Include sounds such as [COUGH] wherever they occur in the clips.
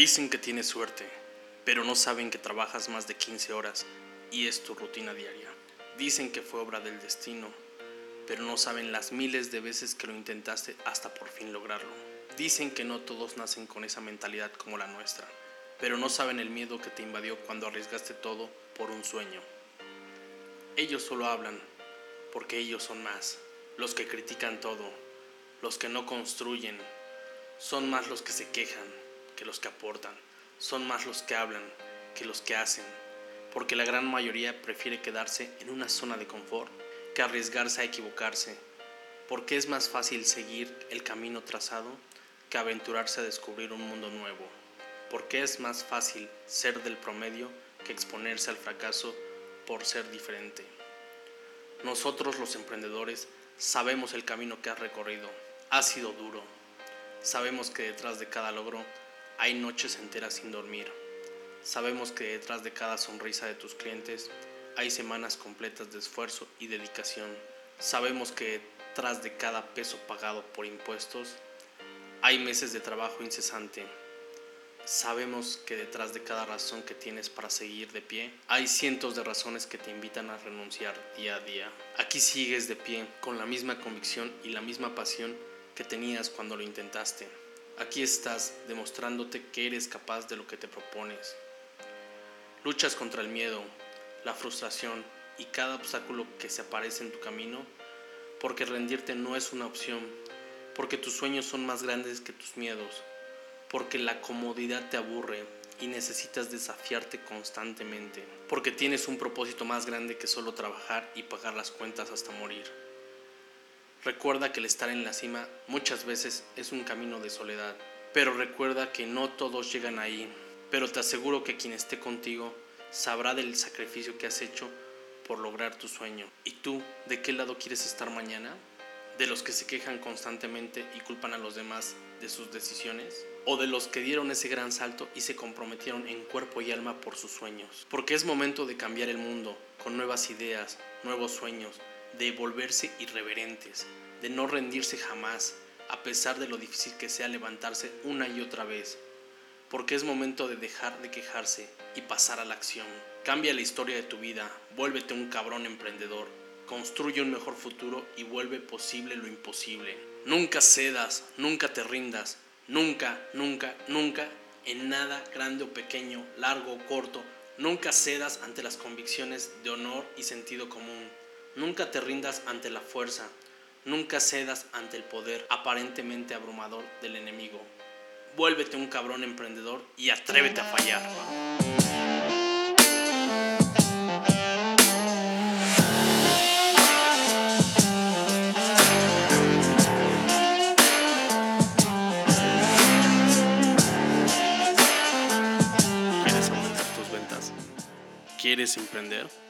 Dicen que tienes suerte, pero no saben que trabajas más de 15 horas y es tu rutina diaria. Dicen que fue obra del destino, pero no saben las miles de veces que lo intentaste hasta por fin lograrlo. Dicen que no todos nacen con esa mentalidad como la nuestra, pero no saben el miedo que te invadió cuando arriesgaste todo por un sueño. Ellos solo hablan porque ellos son más, los que critican todo, los que no construyen, son más los que se quejan que los que aportan, son más los que hablan que los que hacen, porque la gran mayoría prefiere quedarse en una zona de confort que arriesgarse a equivocarse, porque es más fácil seguir el camino trazado que aventurarse a descubrir un mundo nuevo, porque es más fácil ser del promedio que exponerse al fracaso por ser diferente. Nosotros los emprendedores sabemos el camino que has recorrido, ha sido duro, sabemos que detrás de cada logro hay noches enteras sin dormir, sabemos que detrás de cada sonrisa de tus clientes hay semanas completas de esfuerzo y dedicación. Sabemos que tras de cada peso pagado por impuestos hay meses de trabajo incesante. Sabemos que detrás de cada razón que tienes para seguir de pie hay cientos de razones que te invitan a renunciar día a día. Aquí sigues de pie con la misma convicción y la misma pasión que tenías cuando lo intentaste. Aquí estás demostrándote que eres capaz de lo que te propones. Luchas contra el miedo, la frustración y cada obstáculo que se aparece en tu camino, porque rendirte no es una opción, porque tus sueños son más grandes que tus miedos, porque la comodidad te aburre y necesitas desafiarte constantemente, porque tienes un propósito más grande que solo trabajar y pagar las cuentas hasta morir. Recuerda que el estar en la cima muchas veces es un camino de soledad, pero recuerda que no todos llegan ahí, pero te aseguro que quien esté contigo sabrá del sacrificio que has hecho por lograr tu sueño. ¿Y tú, de qué lado quieres estar mañana? ¿De los que se quejan constantemente y culpan a los demás de sus decisiones? ¿O de los que dieron ese gran salto y se comprometieron en cuerpo y alma por sus sueños? Porque es momento de cambiar el mundo con nuevas ideas, nuevos sueños, de volverse irreverentes, de no rendirse jamás, a pesar de lo difícil que sea levantarse una y otra vez, porque es momento de dejar de quejarse y pasar a la acción. Cambia la historia de tu vida, vuélvete un cabrón emprendedor, construye un mejor futuro y vuelve posible lo imposible. Nunca cedas, nunca te rindas, nunca, nunca, nunca, en nada grande o pequeño, largo o corto, nunca cedas ante las convicciones de honor y sentido común. Nunca te rindas ante la fuerza, nunca cedas ante el poder aparentemente abrumador del enemigo vuélvete un cabrón emprendedor y atrévete a fallar. ¿Quieres aumentar tus ventas? ¿Quieres emprender?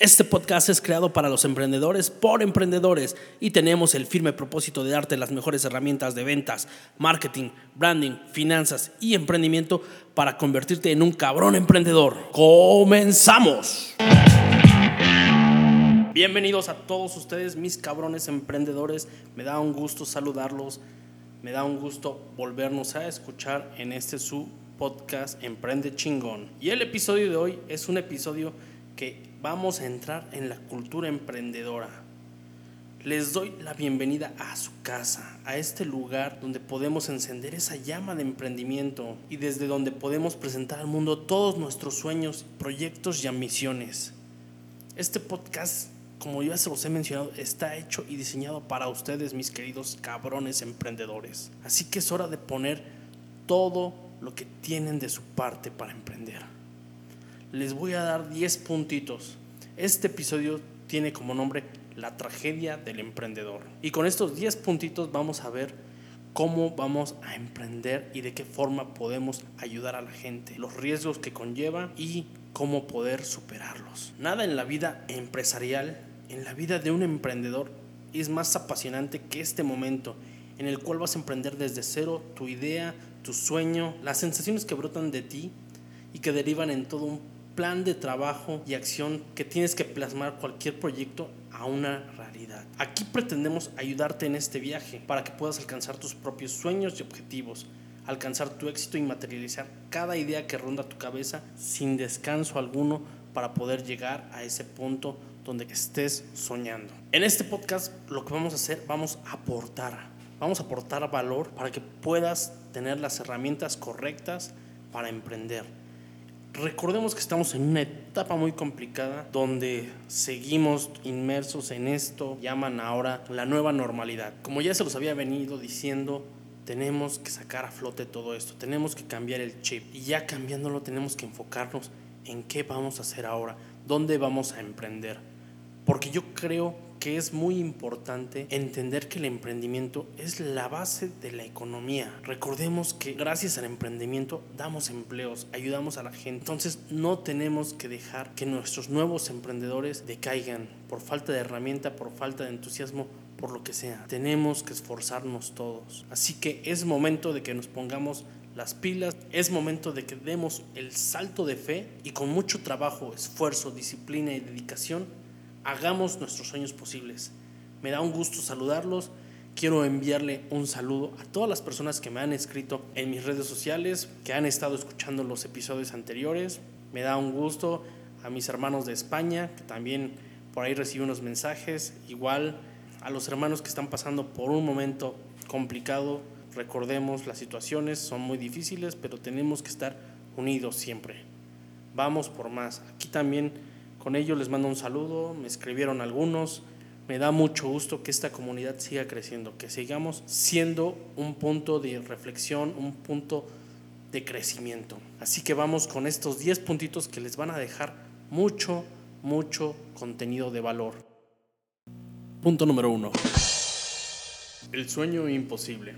Este podcast es creado para los emprendedores por emprendedores y tenemos el firme propósito de darte las mejores herramientas de ventas, marketing, branding, finanzas y emprendimiento para convertirte en un cabrón emprendedor. ¡Comenzamos! Bienvenidos a todos ustedes, mis cabrones emprendedores. Me da un gusto saludarlos. Me da un gusto volvernos a escuchar en este su podcast Emprende Chingón. Y el episodio de hoy es un episodio que vamos a entrar en la cultura emprendedora. Les doy la bienvenida a su casa, a este lugar donde podemos encender esa llama de emprendimiento y desde donde podemos presentar al mundo todos nuestros sueños, proyectos y ambiciones. Este podcast, como ya se los he mencionado, está hecho y diseñado para ustedes, mis queridos cabrones emprendedores. Así que es hora de poner todo lo que tienen de su parte para emprender les voy a dar 10 puntitos. Este episodio tiene como nombre La tragedia del emprendedor. Y con estos 10 puntitos vamos a ver cómo vamos a emprender y de qué forma podemos ayudar a la gente, los riesgos que conlleva y cómo poder superarlos. Nada en la vida empresarial, en la vida de un emprendedor, es más apasionante que este momento en el cual vas a emprender desde cero tu idea, tu sueño, las sensaciones que brotan de ti y que derivan en todo un plan de trabajo y acción que tienes que plasmar cualquier proyecto a una realidad. Aquí pretendemos ayudarte en este viaje para que puedas alcanzar tus propios sueños y objetivos, alcanzar tu éxito y materializar cada idea que ronda tu cabeza sin descanso alguno para poder llegar a ese punto donde estés soñando. En este podcast lo que vamos a hacer, vamos a aportar, vamos a aportar valor para que puedas tener las herramientas correctas para emprender Recordemos que estamos en una etapa muy complicada donde seguimos inmersos en esto, llaman ahora la nueva normalidad. Como ya se los había venido diciendo, tenemos que sacar a flote todo esto, tenemos que cambiar el chip y ya cambiándolo tenemos que enfocarnos en qué vamos a hacer ahora, dónde vamos a emprender. Porque yo creo que es muy importante entender que el emprendimiento es la base de la economía. Recordemos que gracias al emprendimiento damos empleos, ayudamos a la gente. Entonces no tenemos que dejar que nuestros nuevos emprendedores decaigan por falta de herramienta, por falta de entusiasmo, por lo que sea. Tenemos que esforzarnos todos. Así que es momento de que nos pongamos las pilas, es momento de que demos el salto de fe y con mucho trabajo, esfuerzo, disciplina y dedicación hagamos nuestros sueños posibles. Me da un gusto saludarlos. Quiero enviarle un saludo a todas las personas que me han escrito en mis redes sociales, que han estado escuchando los episodios anteriores. Me da un gusto a mis hermanos de España, que también por ahí recibo unos mensajes. Igual a los hermanos que están pasando por un momento complicado. Recordemos, las situaciones son muy difíciles, pero tenemos que estar unidos siempre. Vamos por más. Aquí también con ello les mando un saludo, me escribieron algunos. Me da mucho gusto que esta comunidad siga creciendo, que sigamos siendo un punto de reflexión, un punto de crecimiento. Así que vamos con estos 10 puntitos que les van a dejar mucho, mucho contenido de valor. Punto número 1. El sueño imposible.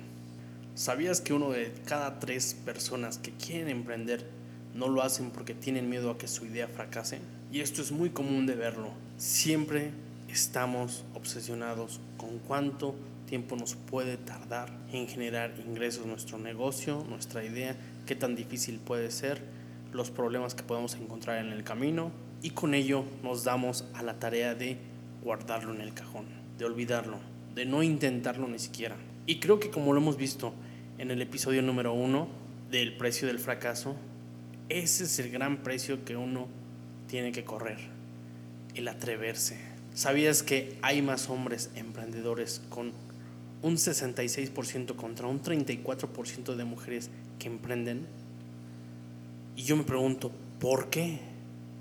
¿Sabías que uno de cada tres personas que quieren emprender no lo hacen porque tienen miedo a que su idea fracase? Y esto es muy común de verlo. Siempre estamos obsesionados con cuánto tiempo nos puede tardar en generar ingresos nuestro negocio, nuestra idea, qué tan difícil puede ser, los problemas que podemos encontrar en el camino y con ello nos damos a la tarea de guardarlo en el cajón, de olvidarlo, de no intentarlo ni siquiera. Y creo que como lo hemos visto en el episodio número uno del precio del fracaso, ese es el gran precio que uno tiene que correr, el atreverse. ¿Sabías que hay más hombres emprendedores con un 66% contra un 34% de mujeres que emprenden? Y yo me pregunto, ¿por qué?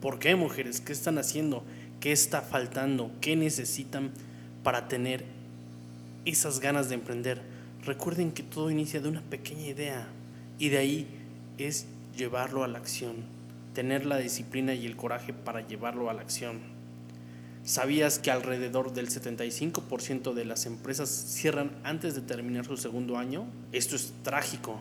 ¿Por qué mujeres? ¿Qué están haciendo? ¿Qué está faltando? ¿Qué necesitan para tener esas ganas de emprender? Recuerden que todo inicia de una pequeña idea y de ahí es llevarlo a la acción tener la disciplina y el coraje para llevarlo a la acción. ¿Sabías que alrededor del 75% de las empresas cierran antes de terminar su segundo año? Esto es trágico,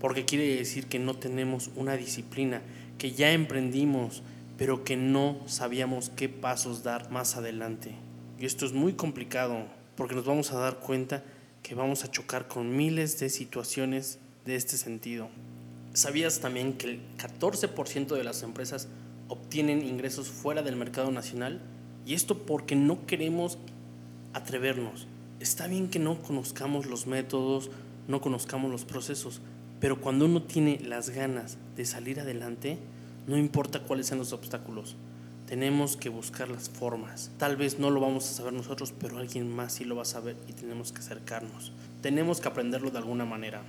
porque quiere decir que no tenemos una disciplina, que ya emprendimos, pero que no sabíamos qué pasos dar más adelante. Y esto es muy complicado, porque nos vamos a dar cuenta que vamos a chocar con miles de situaciones de este sentido. ¿Sabías también que el 14% de las empresas obtienen ingresos fuera del mercado nacional? Y esto porque no queremos atrevernos. Está bien que no conozcamos los métodos, no conozcamos los procesos, pero cuando uno tiene las ganas de salir adelante, no importa cuáles sean los obstáculos, tenemos que buscar las formas. Tal vez no lo vamos a saber nosotros, pero alguien más sí lo va a saber y tenemos que acercarnos. Tenemos que aprenderlo de alguna manera.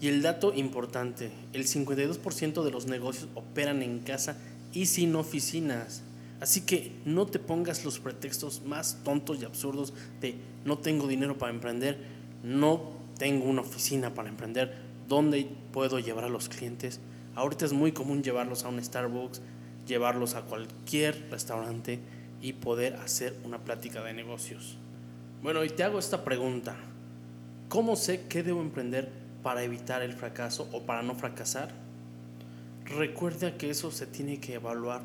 Y el dato importante, el 52% de los negocios operan en casa y sin oficinas. Así que no te pongas los pretextos más tontos y absurdos de no tengo dinero para emprender, no tengo una oficina para emprender, ¿dónde puedo llevar a los clientes? Ahorita es muy común llevarlos a un Starbucks, llevarlos a cualquier restaurante y poder hacer una plática de negocios. Bueno, y te hago esta pregunta. ¿Cómo sé qué debo emprender para evitar el fracaso o para no fracasar? Recuerda que eso se tiene que evaluar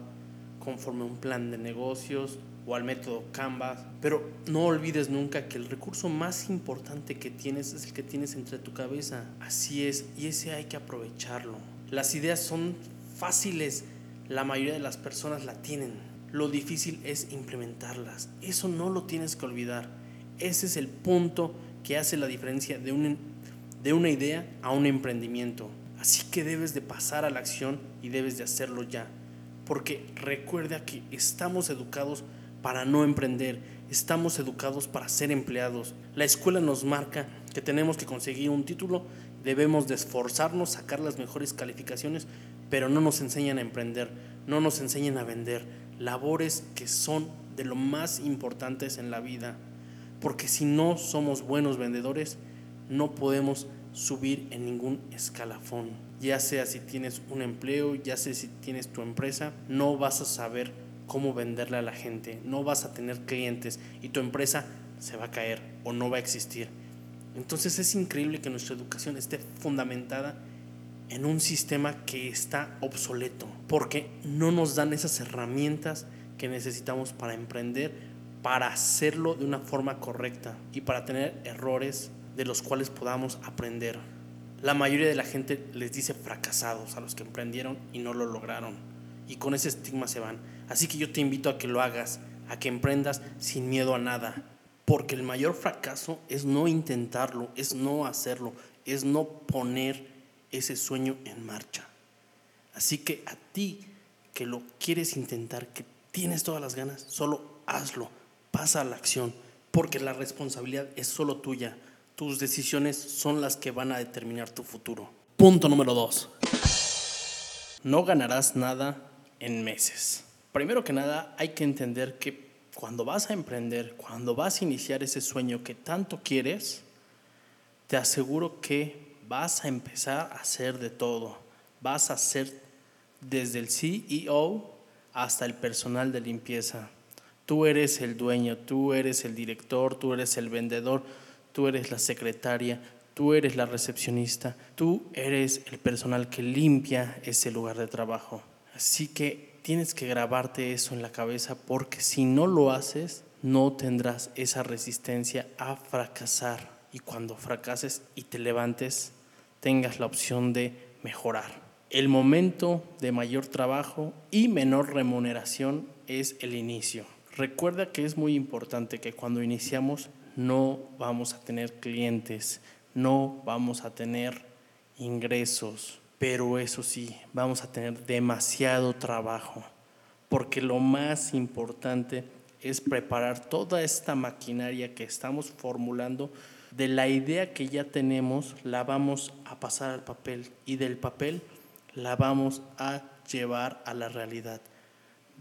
conforme a un plan de negocios o al método Canvas, pero no olvides nunca que el recurso más importante que tienes es el que tienes entre tu cabeza. Así es, y ese hay que aprovecharlo. Las ideas son fáciles, la mayoría de las personas la tienen. Lo difícil es implementarlas. Eso no lo tienes que olvidar. Ese es el punto que hace la diferencia de, un, de una idea a un emprendimiento. Así que debes de pasar a la acción y debes de hacerlo ya. Porque recuerda que estamos educados para no emprender, estamos educados para ser empleados. La escuela nos marca que tenemos que conseguir un título, debemos de esforzarnos, sacar las mejores calificaciones, pero no nos enseñan a emprender, no nos enseñan a vender labores que son de lo más importantes en la vida. Porque si no somos buenos vendedores, no podemos subir en ningún escalafón. Ya sea si tienes un empleo, ya sea si tienes tu empresa, no vas a saber cómo venderle a la gente, no vas a tener clientes y tu empresa se va a caer o no va a existir. Entonces es increíble que nuestra educación esté fundamentada en un sistema que está obsoleto, porque no nos dan esas herramientas que necesitamos para emprender, para hacerlo de una forma correcta y para tener errores de los cuales podamos aprender. La mayoría de la gente les dice fracasados a los que emprendieron y no lo lograron. Y con ese estigma se van. Así que yo te invito a que lo hagas, a que emprendas sin miedo a nada. Porque el mayor fracaso es no intentarlo, es no hacerlo, es no poner ese sueño en marcha. Así que a ti que lo quieres intentar, que tienes todas las ganas, solo hazlo, pasa a la acción, porque la responsabilidad es solo tuya. Tus decisiones son las que van a determinar tu futuro. Punto número dos. No ganarás nada en meses. Primero que nada, hay que entender que cuando vas a emprender, cuando vas a iniciar ese sueño que tanto quieres, te aseguro que vas a empezar a hacer de todo. Vas a hacer desde el CEO hasta el personal de limpieza. Tú eres el dueño, tú eres el director, tú eres el vendedor tú eres la secretaria, tú eres la recepcionista, tú eres el personal que limpia ese lugar de trabajo. Así que tienes que grabarte eso en la cabeza porque si no lo haces, no tendrás esa resistencia a fracasar. Y cuando fracases y te levantes, tengas la opción de mejorar. El momento de mayor trabajo y menor remuneración es el inicio. Recuerda que es muy importante que cuando iniciamos no vamos a tener clientes, no vamos a tener ingresos, pero eso sí, vamos a tener demasiado trabajo, porque lo más importante es preparar toda esta maquinaria que estamos formulando. De la idea que ya tenemos, la vamos a pasar al papel y del papel la vamos a llevar a la realidad.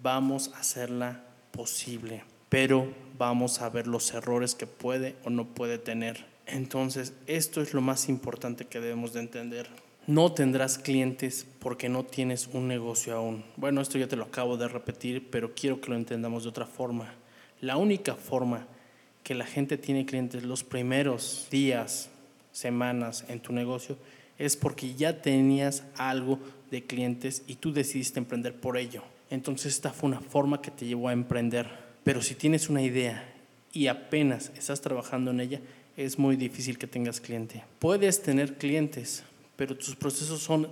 Vamos a hacerla posible pero vamos a ver los errores que puede o no puede tener. Entonces, esto es lo más importante que debemos de entender. No tendrás clientes porque no tienes un negocio aún. Bueno, esto ya te lo acabo de repetir, pero quiero que lo entendamos de otra forma. La única forma que la gente tiene clientes los primeros días, semanas en tu negocio es porque ya tenías algo de clientes y tú decidiste emprender por ello. Entonces esta fue una forma que te llevó a emprender. Pero si tienes una idea y apenas estás trabajando en ella, es muy difícil que tengas cliente. Puedes tener clientes, pero tus procesos son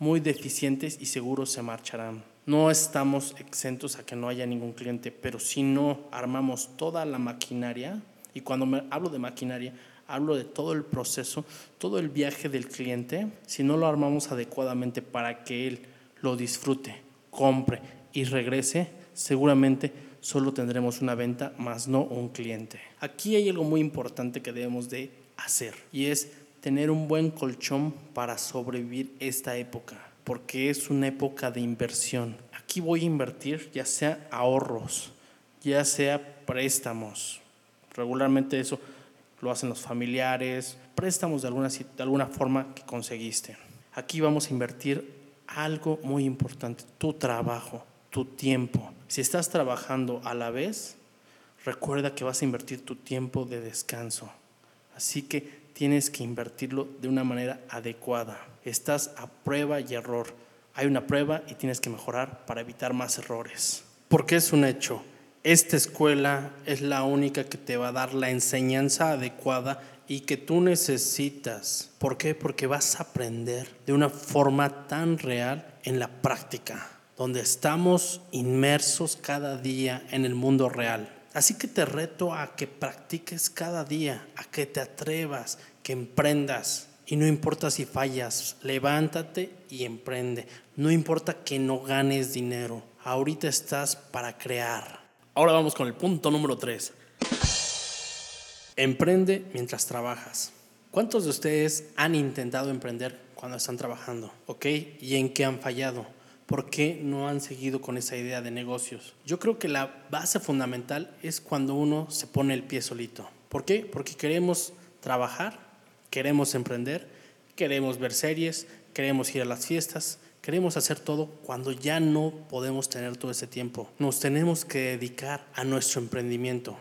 muy deficientes y seguros se marcharán. No estamos exentos a que no haya ningún cliente, pero si no armamos toda la maquinaria, y cuando me hablo de maquinaria, hablo de todo el proceso, todo el viaje del cliente, si no lo armamos adecuadamente para que él lo disfrute, compre y regrese, seguramente solo tendremos una venta, más no un cliente. Aquí hay algo muy importante que debemos de hacer y es tener un buen colchón para sobrevivir esta época, porque es una época de inversión. Aquí voy a invertir ya sea ahorros, ya sea préstamos. Regularmente eso lo hacen los familiares, préstamos de alguna, de alguna forma que conseguiste. Aquí vamos a invertir algo muy importante, tu trabajo, tu tiempo. Si estás trabajando a la vez, recuerda que vas a invertir tu tiempo de descanso. Así que tienes que invertirlo de una manera adecuada. Estás a prueba y error. hay una prueba y tienes que mejorar para evitar más errores. Porque es un hecho, esta escuela es la única que te va a dar la enseñanza adecuada y que tú necesitas. ¿Por qué? Porque vas a aprender de una forma tan real en la práctica, donde estamos inmersos cada día en el mundo real. Así que te reto a que practiques cada día, a que te atrevas, que emprendas. Y no importa si fallas, levántate y emprende. No importa que no ganes dinero. Ahorita estás para crear. Ahora vamos con el punto número 3. Emprende mientras trabajas. ¿Cuántos de ustedes han intentado emprender cuando están trabajando? ¿Ok? ¿Y en qué han fallado? ¿Por qué no han seguido con esa idea de negocios? Yo creo que la base fundamental es cuando uno se pone el pie solito. ¿Por qué? Porque queremos trabajar Queremos emprender, queremos ver series, queremos ir a las fiestas, queremos hacer todo cuando ya no podemos tener todo ese tiempo. Nos tenemos que dedicar a nuestro emprendimiento.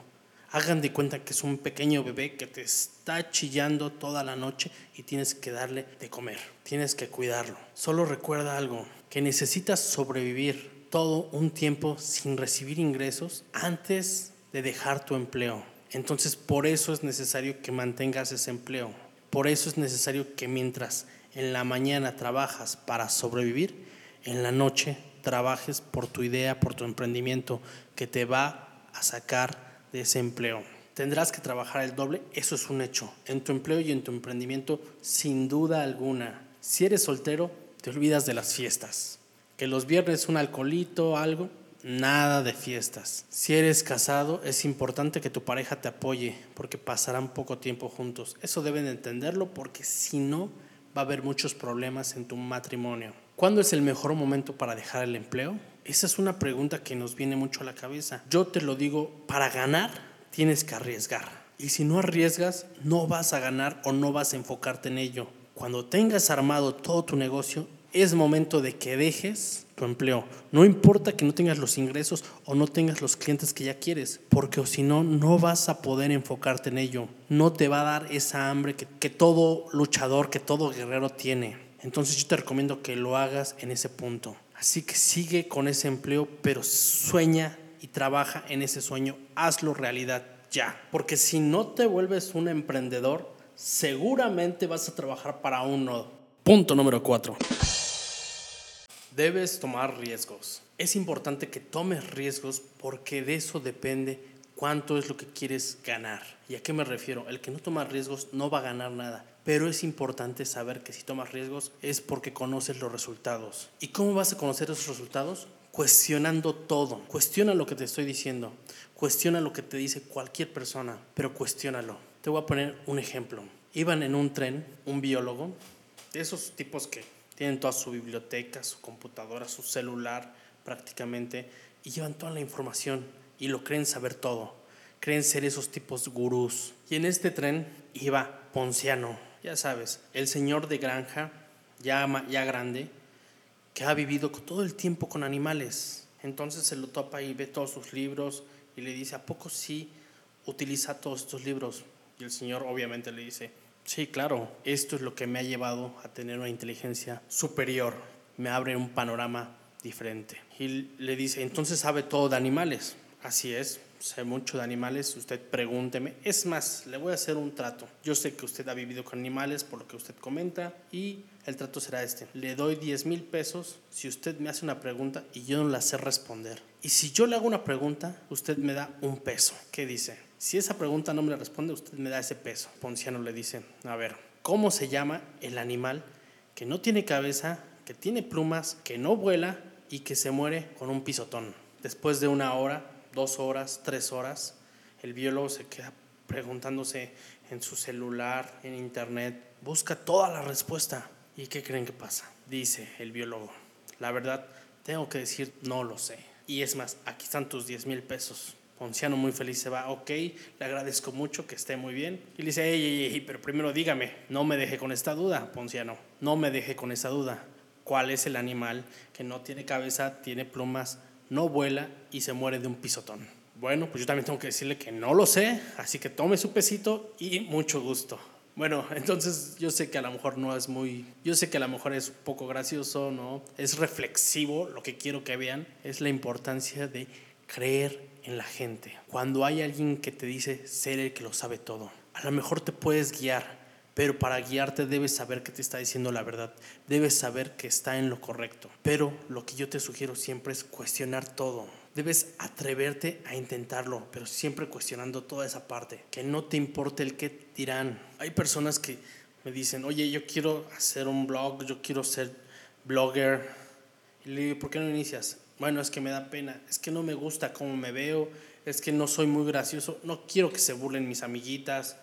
Hagan de cuenta que es un pequeño bebé que te está chillando toda la noche y tienes que darle de comer, tienes que cuidarlo. Solo recuerda algo, que necesitas sobrevivir todo un tiempo sin recibir ingresos antes de dejar tu empleo. Entonces por eso es necesario que mantengas ese empleo. Por eso es necesario que mientras en la mañana trabajas para sobrevivir, en la noche trabajes por tu idea, por tu emprendimiento que te va a sacar de ese empleo. Tendrás que trabajar el doble, eso es un hecho, en tu empleo y en tu emprendimiento sin duda alguna. Si eres soltero, te olvidas de las fiestas. Que los viernes un alcoholito, algo, nada de fiestas. Si eres casado, es importante que tu pareja te apoye porque pasarán poco tiempo juntos. Eso deben entenderlo porque si no, va a haber muchos problemas en tu matrimonio. ¿Cuándo es el mejor momento para dejar el empleo? Esa es una pregunta que nos viene mucho a la cabeza. Yo te lo digo, para ganar tienes que arriesgar. Y si no arriesgas, no vas a ganar o no vas a enfocarte en ello. Cuando tengas armado todo tu negocio, es momento de que dejes tu empleo. No importa que no tengas los ingresos o no tengas los clientes que ya quieres, porque si no, no vas a poder enfocarte en ello. No te va a dar esa hambre que, que todo luchador, que todo guerrero tiene. Entonces yo te recomiendo que lo hagas en ese punto. Así que sigue con ese empleo, pero sueña y trabaja en ese sueño. Hazlo realidad ya. Porque si no te vuelves un emprendedor, seguramente vas a trabajar para uno. Punto número 4. Debes tomar riesgos. Es importante que tomes riesgos porque de eso depende cuánto es lo que quieres ganar. ¿Y a qué me refiero? El que no toma riesgos no va a ganar nada. Pero es importante saber que si tomas riesgos es porque conoces los resultados. ¿Y cómo vas a conocer esos resultados? Cuestionando todo. Cuestiona lo que te estoy diciendo. Cuestiona lo que te dice cualquier persona, pero cuestiónalo. Te voy a poner un ejemplo. Iban en un tren un biólogo, de esos tipos que tienen toda su biblioteca, su computadora, su celular prácticamente, y llevan toda la información y lo creen saber todo. Creen ser esos tipos gurús. Y en este tren iba Ponciano, ya sabes, el señor de granja, ya, ya grande, que ha vivido todo el tiempo con animales. Entonces se lo topa y ve todos sus libros y le dice, ¿a poco sí utiliza todos estos libros? Y el señor obviamente le dice, Sí, claro, esto es lo que me ha llevado a tener una inteligencia superior, me abre un panorama diferente. Y le dice, entonces sabe todo de animales. Así es, sé mucho de animales, usted pregúnteme. Es más, le voy a hacer un trato. Yo sé que usted ha vivido con animales por lo que usted comenta y el trato será este. Le doy 10 mil pesos si usted me hace una pregunta y yo no la sé responder. Y si yo le hago una pregunta, usted me da un peso. ¿Qué dice? Si esa pregunta no me responde, usted me da ese peso. Ponciano le dice, a ver, ¿cómo se llama el animal que no tiene cabeza, que tiene plumas, que no vuela y que se muere con un pisotón? Después de una hora, dos horas, tres horas, el biólogo se queda preguntándose en su celular, en internet, busca toda la respuesta. ¿Y qué creen que pasa? Dice el biólogo, la verdad, tengo que decir, no lo sé. Y es más, aquí están tus 10 mil pesos Ponciano muy feliz se va, ok, le agradezco mucho, que esté muy bien. Y le dice, ey, ey, ey, pero primero dígame, no me deje con esta duda, Ponciano, no me deje con esa duda. ¿Cuál es el animal que no tiene cabeza, tiene plumas, no vuela y se muere de un pisotón? Bueno, pues yo también tengo que decirle que no lo sé, así que tome su pesito y mucho gusto. Bueno, [LAUGHS] entonces yo sé que a lo mejor no es muy, yo sé que a lo mejor es un poco gracioso, ¿no? Es reflexivo, lo que quiero que vean es la importancia de creer en la gente. Cuando hay alguien que te dice ser el que lo sabe todo, a lo mejor te puedes guiar, pero para guiarte debes saber que te está diciendo la verdad, debes saber que está en lo correcto. Pero lo que yo te sugiero siempre es cuestionar todo. Debes atreverte a intentarlo, pero siempre cuestionando toda esa parte. Que no te importe el que dirán. Hay personas que me dicen, oye, yo quiero hacer un blog, yo quiero ser blogger. Y le digo, ¿por qué no inicias? Bueno, es que me da pena, es que no me gusta cómo me veo, es que no soy muy gracioso, no quiero que se burlen mis amiguitas.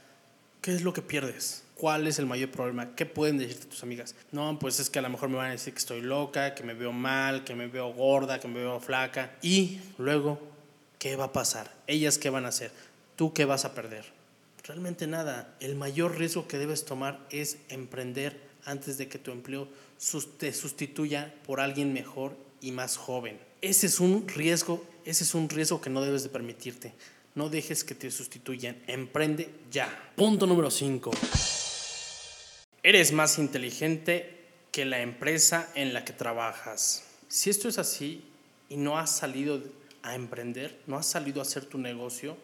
¿Qué es lo que pierdes? ¿Cuál es el mayor problema? ¿Qué pueden decirte tus amigas? No, pues es que a lo mejor me van a decir que estoy loca, que me veo mal, que me veo gorda, que me veo flaca. Y luego, ¿qué va a pasar? ¿Ellas qué van a hacer? ¿Tú qué vas a perder? Realmente nada. El mayor riesgo que debes tomar es emprender antes de que tu empleo te sustituya por alguien mejor y más joven. Ese es un riesgo, ese es un riesgo que no debes de permitirte. No dejes que te sustituyan. Emprende ya. Punto número 5. Eres más inteligente que la empresa en la que trabajas. Si esto es así y no has salido a emprender, no has salido a hacer tu negocio,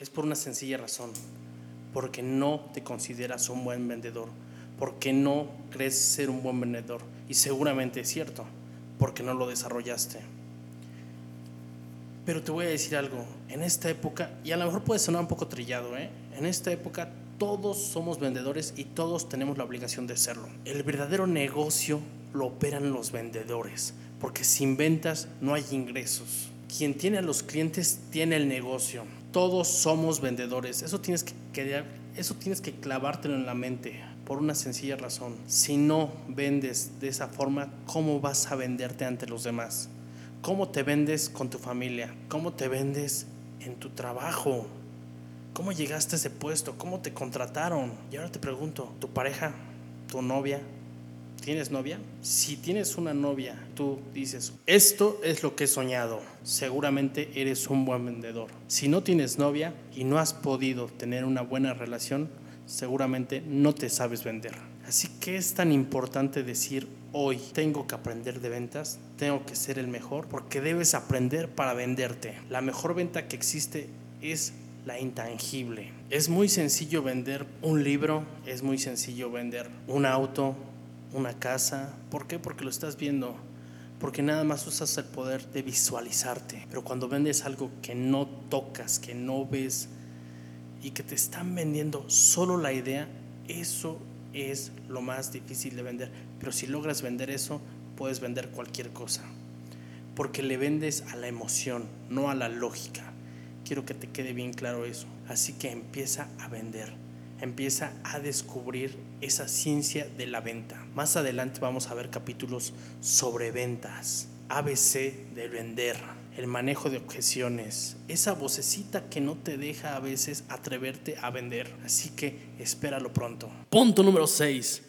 es por una sencilla razón. Porque no te consideras un buen vendedor. Porque no crees ser un buen vendedor. Y seguramente es cierto. Porque no lo desarrollaste. Pero te voy a decir algo. En esta época, y a lo mejor puede sonar un poco trillado, ¿eh? en esta época todos somos vendedores y todos tenemos la obligación de serlo. El verdadero negocio lo operan los vendedores, porque sin ventas no hay ingresos. Quien tiene a los clientes tiene el negocio. Todos somos vendedores. Eso tienes que eso tienes que clavártelo en la mente por una sencilla razón. Si no vendes de esa forma, ¿cómo vas a venderte ante los demás? ¿Cómo te vendes con tu familia? ¿Cómo te vendes en tu trabajo? ¿Cómo llegaste a ese puesto? ¿Cómo te contrataron? Y ahora te pregunto, ¿tu pareja, tu novia, ¿Tienes novia? Si tienes una novia, tú dices, esto es lo que he soñado, seguramente eres un buen vendedor. Si no tienes novia y no has podido tener una buena relación, seguramente no te sabes vender. Así que es tan importante decir hoy, tengo que aprender de ventas, tengo que ser el mejor, porque debes aprender para venderte. La mejor venta que existe es la intangible. Es muy sencillo vender un libro, es muy sencillo vender un auto, una casa. ¿Por qué? Porque lo estás viendo. Porque nada más usas el poder de visualizarte. Pero cuando vendes algo que no tocas, que no ves y que te están vendiendo solo la idea, eso es lo más difícil de vender. Pero si logras vender eso, puedes vender cualquier cosa. Porque le vendes a la emoción, no a la lógica. Quiero que te quede bien claro eso. Así que empieza a vender, empieza a descubrir esa ciencia de la venta. Más adelante vamos a ver capítulos sobre ventas, ABC de vender, el manejo de objeciones, esa vocecita que no te deja a veces atreverte a vender. Así que espéralo pronto. Punto número 6.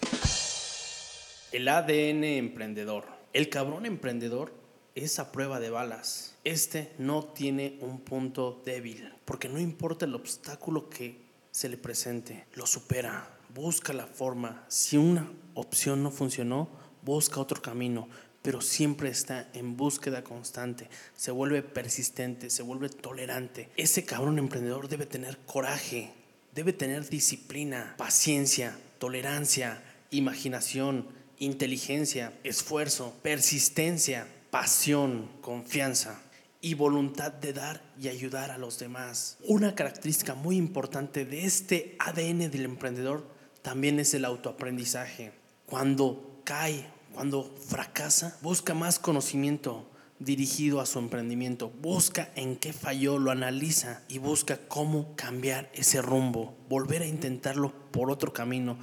El ADN emprendedor. El cabrón emprendedor es a prueba de balas este no tiene un punto débil, porque no importa el obstáculo que se le presente, lo supera, busca la forma. Si una opción no funcionó, busca otro camino, pero siempre está en búsqueda constante, se vuelve persistente, se vuelve tolerante. Ese cabrón emprendedor debe tener coraje, debe tener disciplina, paciencia, tolerancia, imaginación, inteligencia, esfuerzo, persistencia, pasión, confianza y voluntad de dar y ayudar a los demás. Una característica muy importante de este ADN del emprendedor también es el autoaprendizaje. Cuando cae, cuando fracasa, busca más conocimiento dirigido a su emprendimiento, busca en qué falló, lo analiza y busca cómo cambiar ese rumbo, volver a intentarlo por otro camino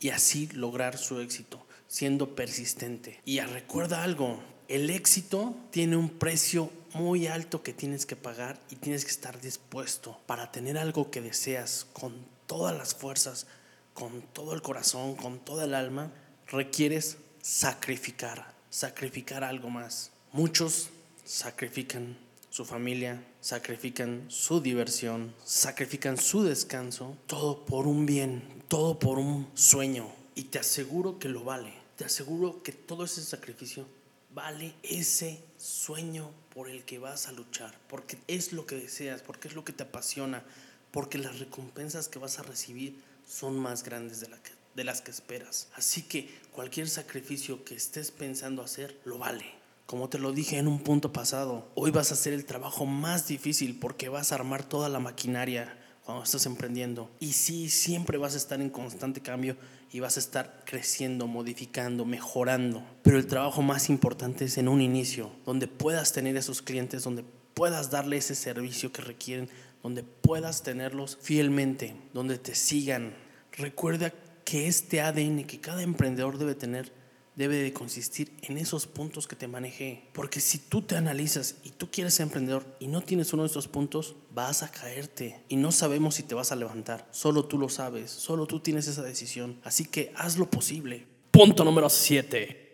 y así lograr su éxito, siendo persistente. Y recuerda algo, el éxito tiene un precio muy alto que tienes que pagar y tienes que estar dispuesto para tener algo que deseas con todas las fuerzas, con todo el corazón, con toda el alma, requieres sacrificar, sacrificar algo más. Muchos sacrifican su familia, sacrifican su diversión, sacrifican su descanso, todo por un bien, todo por un sueño. Y te aseguro que lo vale. Te aseguro que todo ese sacrificio vale ese sueño por el que vas a luchar, porque es lo que deseas, porque es lo que te apasiona, porque las recompensas que vas a recibir son más grandes de, de las que esperas. Así que cualquier sacrificio que estés pensando hacer, lo vale. Como te lo dije en un punto pasado, hoy vas a hacer el trabajo más difícil porque vas a armar toda la maquinaria cuando estás emprendiendo. Y sí, siempre vas a estar en constante cambio y vas a estar creciendo, modificando, mejorando. Pero el trabajo más importante es en un inicio, donde puedas tener esos clientes, donde puedas darle ese servicio que requieren, donde puedas tenerlos fielmente, donde te sigan. Recuerda que este ADN que cada emprendedor debe tener debe de consistir en esos puntos que te manejé. Porque si tú te analizas y tú quieres ser emprendedor y no tienes uno de esos puntos, vas a caerte y no sabemos si te vas a levantar. Solo tú lo sabes, solo tú tienes esa decisión. Así que haz lo posible. Punto número 7.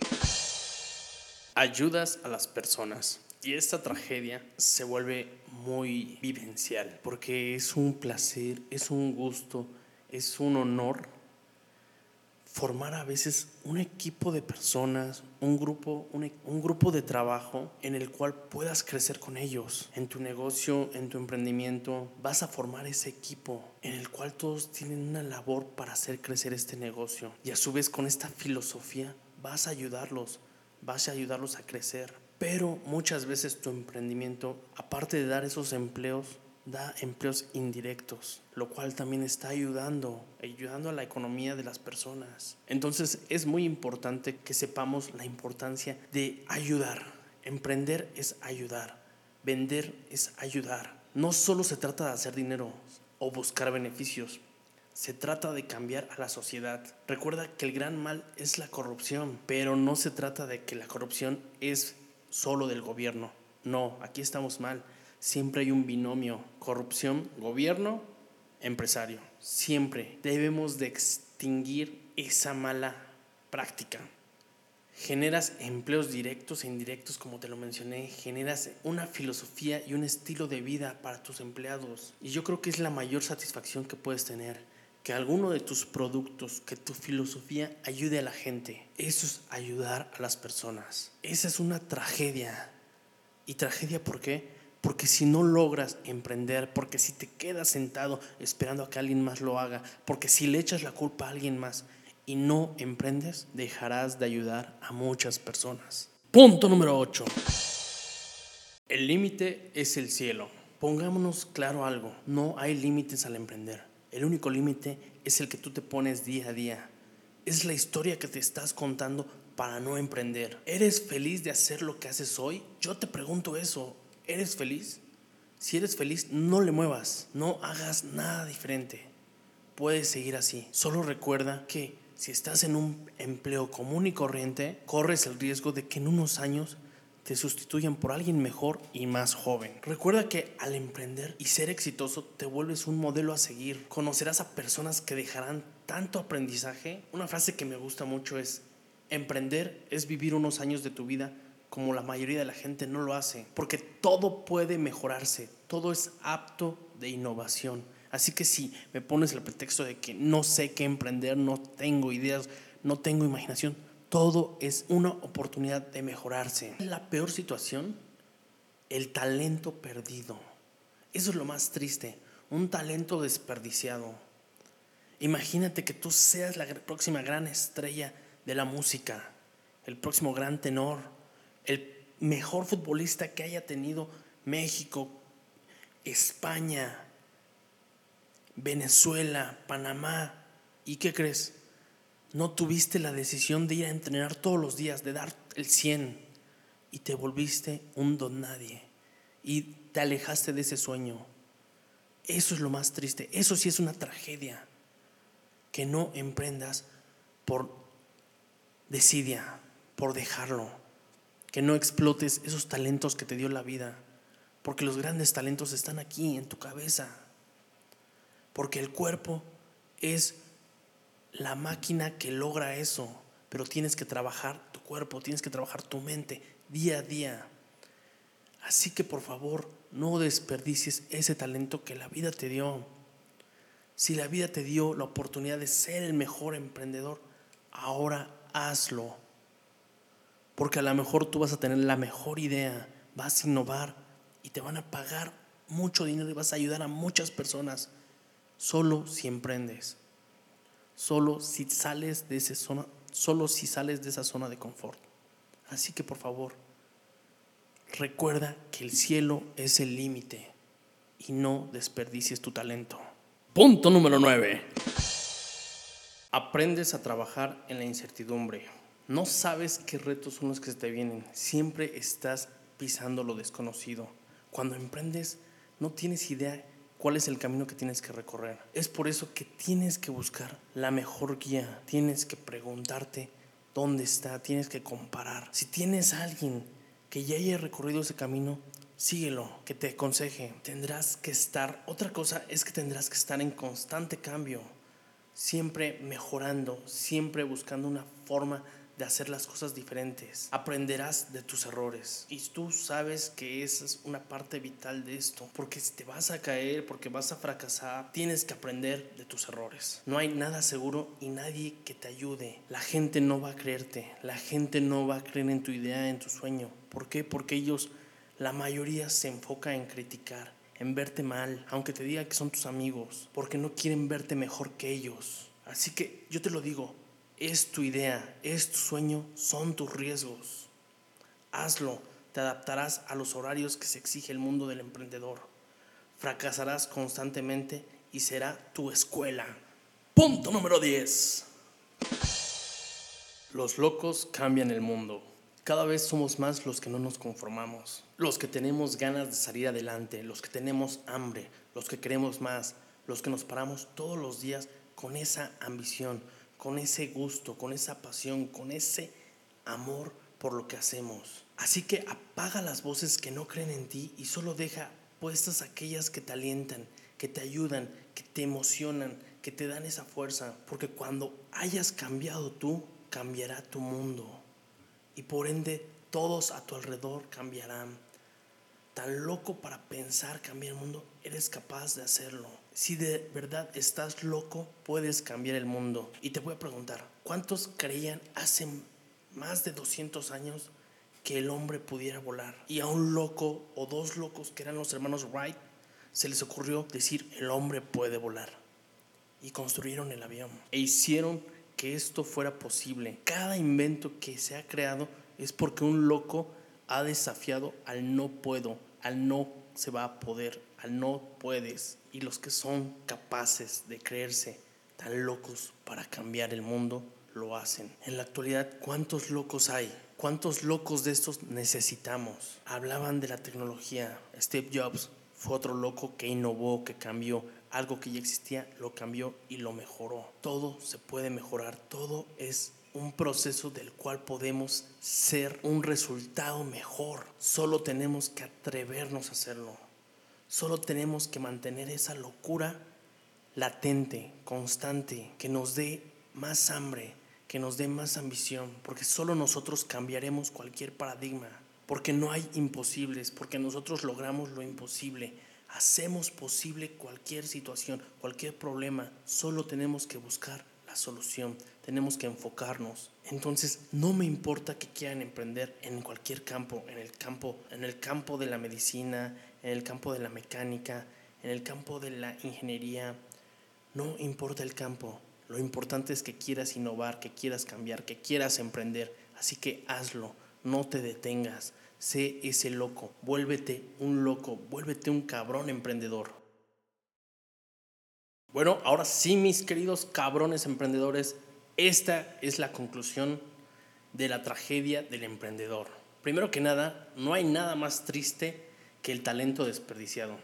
Ayudas a las personas. Y esta tragedia se vuelve muy vivencial porque es un placer, es un gusto, es un honor formar a veces un equipo de personas, un grupo, un, un, grupo de trabajo en el cual puedas crecer con ellos. En tu negocio, en tu emprendimiento, vas a formar ese equipo en el cual todos tienen una labor para hacer crecer este negocio. Y a su vez con esta filosofía vas a ayudarlos, vas a ayudarlos a crecer. Pero muchas veces tu emprendimiento, aparte de dar esos empleos, da empleos indirectos, lo cual también está ayudando, ayudando a la economía de las personas. Entonces es muy importante que sepamos la importancia de ayudar. Emprender es ayudar, vender es ayudar. No solo se trata de hacer dinero o buscar beneficios, se trata de cambiar a la sociedad. Recuerda que el gran mal es la corrupción, pero no se trata de que la corrupción es solo del gobierno. No, aquí estamos mal siempre hay un binomio, corrupción, gobierno, empresario. Siempre debemos de extinguir esa mala práctica. Generas empleos directos e indirectos, como te lo mencioné, generas una filosofía y un estilo de vida para tus empleados. Y yo creo que es la mayor satisfacción que puedes tener, que alguno de tus productos, que tu filosofía ayude a la gente. Eso es ayudar a las personas. Esa es una tragedia. ¿Y tragedia por qué? Porque si no logras emprender, porque si te quedas sentado esperando a que alguien más lo haga, porque si le echas la culpa a alguien más y no emprendes, dejarás de ayudar a muchas personas. Punto número 8. El límite es el cielo. Pongámonos claro algo, no hay límites al emprender. El único límite es el que tú te pones día a día. Es la historia que te estás contando para no emprender. ¿Eres feliz de hacer lo que haces hoy? Yo te pregunto eso. ¿Eres feliz? Si eres feliz, no le muevas, no hagas nada diferente. Puedes seguir así. Solo recuerda que si estás en un empleo común y corriente, corres el riesgo de que en unos años te sustituyan por alguien mejor y más joven. Recuerda que al emprender y ser exitoso te vuelves un modelo a seguir. Conocerás a personas que dejarán tanto aprendizaje. Una frase que me gusta mucho es, emprender es vivir unos años de tu vida como la mayoría de la gente no lo hace, porque todo puede mejorarse, todo es apto de innovación. Así que si me pones el pretexto de que no sé qué emprender, no tengo ideas, no tengo imaginación, todo es una oportunidad de mejorarse. La peor situación, el talento perdido. Eso es lo más triste, un talento desperdiciado. Imagínate que tú seas la próxima gran estrella de la música, el próximo gran tenor, el mejor futbolista que haya tenido México, España, Venezuela, Panamá. ¿Y qué crees? No tuviste la decisión de ir a entrenar todos los días, de dar el 100 y te volviste un don nadie y te alejaste de ese sueño. Eso es lo más triste, eso sí es una tragedia, que no emprendas por desidia, por dejarlo que no explotes esos talentos que te dio la vida, porque los grandes talentos están aquí, en tu cabeza, porque el cuerpo es la máquina que logra eso, pero tienes que trabajar tu cuerpo, tienes que trabajar tu mente día a día. Así que por favor, no desperdicies ese talento que la vida te dio. Si la vida te dio la oportunidad de ser el mejor emprendedor, ahora hazlo. Porque a lo mejor tú vas a tener la mejor idea, vas a innovar y te van a pagar mucho dinero y vas a ayudar a muchas personas. Solo si emprendes. Solo si sales de esa zona, solo si sales de esa zona de confort. Así que por favor, recuerda que el cielo es el límite y no desperdicies tu talento. Punto número 9. Aprendes a trabajar en la incertidumbre. No sabes qué retos son los que te vienen. Siempre estás pisando lo desconocido. Cuando emprendes, no tienes idea cuál es el camino que tienes que recorrer. Es por eso que tienes que buscar la mejor guía. Tienes que preguntarte dónde está. Tienes que comparar. Si tienes alguien que ya haya recorrido ese camino, síguelo, que te aconseje. Tendrás que estar, otra cosa es que tendrás que estar en constante cambio, siempre mejorando, siempre buscando una forma de hacer las cosas diferentes. Aprenderás de tus errores. Y tú sabes que esa es una parte vital de esto. Porque si te vas a caer, porque vas a fracasar, tienes que aprender de tus errores. No hay nada seguro y nadie que te ayude. La gente no va a creerte. La gente no va a creer en tu idea, en tu sueño. ¿Por qué? Porque ellos, la mayoría se enfoca en criticar, en verte mal, aunque te diga que son tus amigos, porque no quieren verte mejor que ellos. Así que yo te lo digo, es tu idea, es tu sueño, son tus riesgos. Hazlo, te adaptarás a los horarios que se exige el mundo del emprendedor. Fracasarás constantemente y será tu escuela. Punto número 10. Los locos cambian el mundo. Cada vez somos más los que no nos conformamos, los que tenemos ganas de salir adelante, los que tenemos hambre, los que queremos más, los que nos paramos todos los días con esa ambición, con ese gusto, con esa pasión, con ese amor por lo que hacemos. Así que apaga las voces que no creen en ti y solo deja puestas aquellas que te alientan, que te ayudan, que te emocionan, que te dan esa fuerza. Porque cuando hayas cambiado tú, cambiará tu mundo. Y por ende, todos a tu alrededor cambiarán. Tan loco para pensar cambiar el mundo, eres capaz de hacerlo. Si de verdad estás loco, puedes cambiar el mundo. Y te voy a preguntar, ¿cuántos creían hace más de 200 años que el hombre pudiera volar? Y a un loco o dos locos que eran los hermanos Wright se les ocurrió decir el hombre puede volar. Y construyeron el avión. E hicieron que esto fuera posible. Cada invento que se ha creado es porque un loco ha desafiado al no puedo, al no se va a poder, al no puedes y los que son capaces de creerse tan locos para cambiar el mundo lo hacen. En la actualidad, ¿cuántos locos hay? ¿Cuántos locos de estos necesitamos? Hablaban de la tecnología. Steve Jobs fue otro loco que innovó, que cambió. Algo que ya existía, lo cambió y lo mejoró. Todo se puede mejorar. Todo es un proceso del cual podemos ser un resultado mejor. Solo tenemos que atrevernos a hacerlo. Solo tenemos que mantener esa locura latente, constante, que nos dé más hambre, que nos dé más ambición, porque solo nosotros cambiaremos cualquier paradigma, porque no hay imposibles, porque nosotros logramos lo imposible, hacemos posible cualquier situación, cualquier problema, solo tenemos que buscar la solución, tenemos que enfocarnos. Entonces, no me importa que quieran emprender en cualquier campo, en el campo, en el campo de la medicina, en el campo de la mecánica, en el campo de la ingeniería. No importa el campo, lo importante es que quieras innovar, que quieras cambiar, que quieras emprender. Así que hazlo, no te detengas, sé ese loco, vuélvete un loco, vuélvete un cabrón emprendedor. Bueno, ahora sí, mis queridos cabrones emprendedores, esta es la conclusión de la tragedia del emprendedor. Primero que nada, no hay nada más triste que el talento desperdiciado.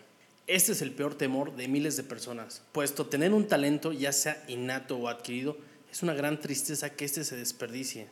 Este es el peor temor de miles de personas, puesto tener un talento, ya sea innato o adquirido, es una gran tristeza que éste se desperdicie,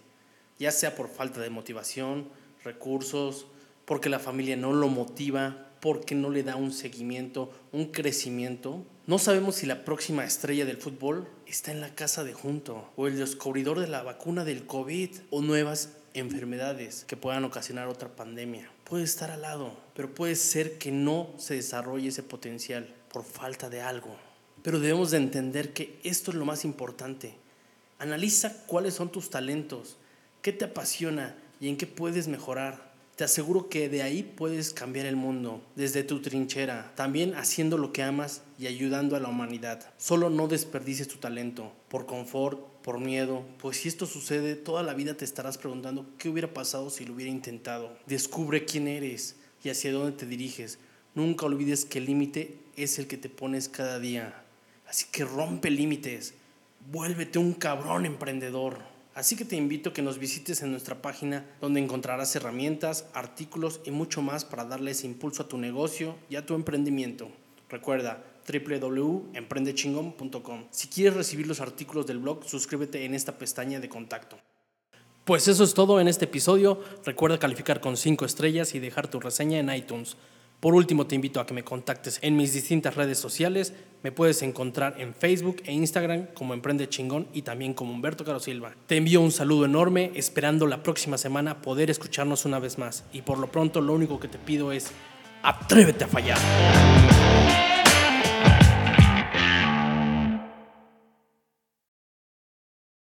ya sea por falta de motivación, recursos, porque la familia no lo motiva, porque no le da un seguimiento, un crecimiento. No sabemos si la próxima estrella del fútbol está en la casa de junto, o el descubridor de la vacuna del COVID, o nuevas enfermedades que puedan ocasionar otra pandemia. Puede estar al lado, pero puede ser que no se desarrolle ese potencial por falta de algo. Pero debemos de entender que esto es lo más importante. Analiza cuáles son tus talentos, qué te apasiona y en qué puedes mejorar. Te aseguro que de ahí puedes cambiar el mundo, desde tu trinchera, también haciendo lo que amas y ayudando a la humanidad. Solo no desperdicies tu talento por confort, por miedo, pues si esto sucede, toda la vida te estarás preguntando qué hubiera pasado si lo hubiera intentado. Descubre quién eres y hacia dónde te diriges. Nunca olvides que el límite es el que te pones cada día. Así que rompe límites, vuélvete un cabrón emprendedor. Así que te invito a que nos visites en nuestra página donde encontrarás herramientas, artículos y mucho más para darle ese impulso a tu negocio y a tu emprendimiento. Recuerda www.emprendechingón.com. Si quieres recibir los artículos del blog, suscríbete en esta pestaña de contacto. Pues eso es todo en este episodio. Recuerda calificar con 5 estrellas y dejar tu reseña en iTunes. Por último, te invito a que me contactes en mis distintas redes sociales. Me puedes encontrar en Facebook e Instagram como Emprende Chingón y también como Humberto Caro Silva. Te envío un saludo enorme, esperando la próxima semana poder escucharnos una vez más. Y por lo pronto, lo único que te pido es, atrévete a fallar.